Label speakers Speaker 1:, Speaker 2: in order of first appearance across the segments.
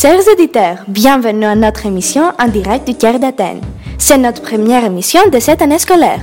Speaker 1: Chers auditeurs, bienvenue à notre émission en direct du Caire d'Athènes. C'est notre première émission de cette année scolaire.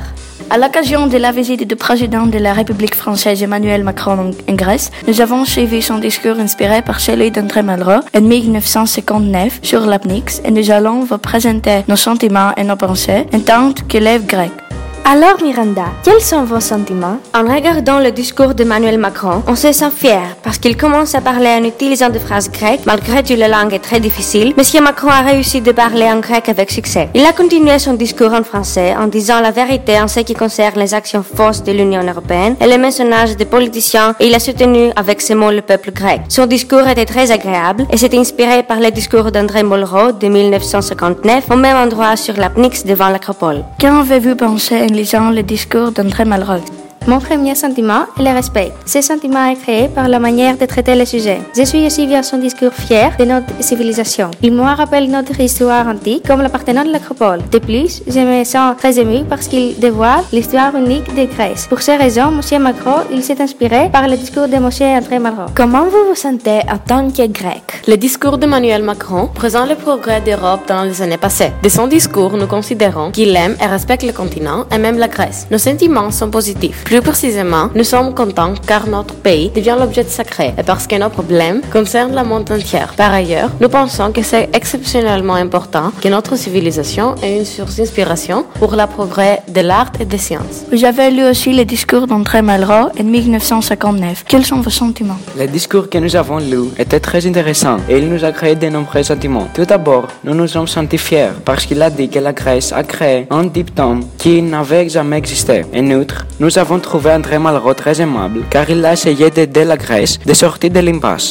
Speaker 2: À l'occasion de la visite du président de la République française Emmanuel Macron en Grèce, nous avons suivi son discours inspiré par celui d'André Malraux en 1959 sur l'apnix et nous allons vous présenter nos sentiments et nos pensées en tant qu'élèves grecs.
Speaker 1: Alors Miranda, quels sont vos sentiments? En regardant le discours d'Emmanuel Macron, on se sent fier parce qu'il commence à parler en utilisant des phrases grecques malgré que la langue est très difficile. Monsieur Macron a réussi de parler en grec avec succès. Il a continué son discours en français en disant la vérité en ce qui concerne les actions fausses de l'Union européenne et les messages des politiciens et il a soutenu avec ces mots le peuple grec. Son discours était très agréable et s'est inspiré par le discours d'André Malraux de 1959 au même endroit sur l'apnix devant l'acropole.
Speaker 2: Qu'avez-vous pensé lisant le discours d'André Malraux.
Speaker 3: Mon premier sentiment est le respect. Ce sentiment est créé par la manière de traiter le sujet. Je suis aussi via son discours fier de notre civilisation. Il me rappelle notre histoire antique comme le Parthénon de l'Acropole. De plus, je me sens très ému parce qu'il dévoile l'histoire unique de Grèce. Pour ces raisons, M. Macron, il s'est inspiré par le discours de M. André Malraux.
Speaker 1: Comment vous vous sentez en tant que grec?
Speaker 4: Le discours d'Emmanuel Macron présente le progrès d'Europe dans les années passées. De son discours, nous considérons qu'il aime et respecte le continent et même la Grèce. Nos sentiments sont positifs. Plus précisément, nous sommes contents car notre pays devient l'objet sacré et parce que nos problèmes concernent le monde entier. Par ailleurs, nous pensons que c'est exceptionnellement important que notre civilisation ait une source d'inspiration pour le progrès de l'art et des sciences.
Speaker 2: Vous avez lu aussi le discours d'André Malraux en 1959. Quels sont vos sentiments?
Speaker 5: Le discours que nous avons lu était très intéressant et il nous a créé de nombreux sentiments. Tout d'abord, nous nous sommes sentis fiers parce qu'il a dit que la Grèce a créé un diplôme qui n'avait jamais existé. En outre, nous avons trouvé André Malraux très aimable car il a essayé d'aider la Grèce de sortir de l'impasse.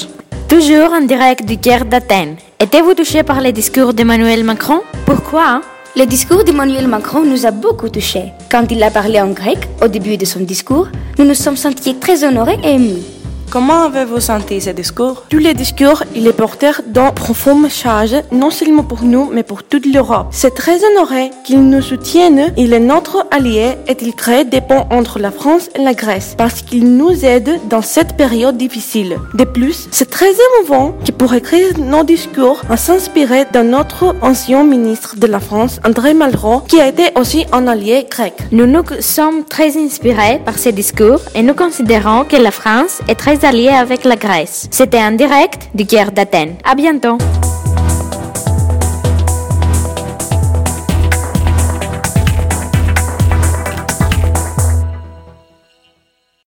Speaker 1: Toujours en direct du Caire d'Athènes. Étiez-vous touché par le discours d'Emmanuel Macron? Pourquoi
Speaker 3: Le discours d'Emmanuel Macron nous a beaucoup touchés. Quand il a parlé en grec, au début de son discours, nous nous sommes sentis très honorés et émus.
Speaker 6: Comment avez-vous senti ce discours
Speaker 7: Tous les discours, il est porteur d'un profond message, non seulement pour nous, mais pour toute l'Europe. C'est très honoré qu'il nous soutienne. Il est notre allié et il crée des ponts entre la France et la Grèce parce qu'il nous aide dans cette période difficile. De plus, c'est très émouvant que pour écrire nos discours, on s'inspirait de notre ancien ministre de la France, André Malraux, qui a été aussi un allié grec.
Speaker 1: Nous nous sommes très inspirés par ces discours et nous considérons que la France est très alliée avec la Grèce. C'était en direct du Caire d'Athènes. À bientôt.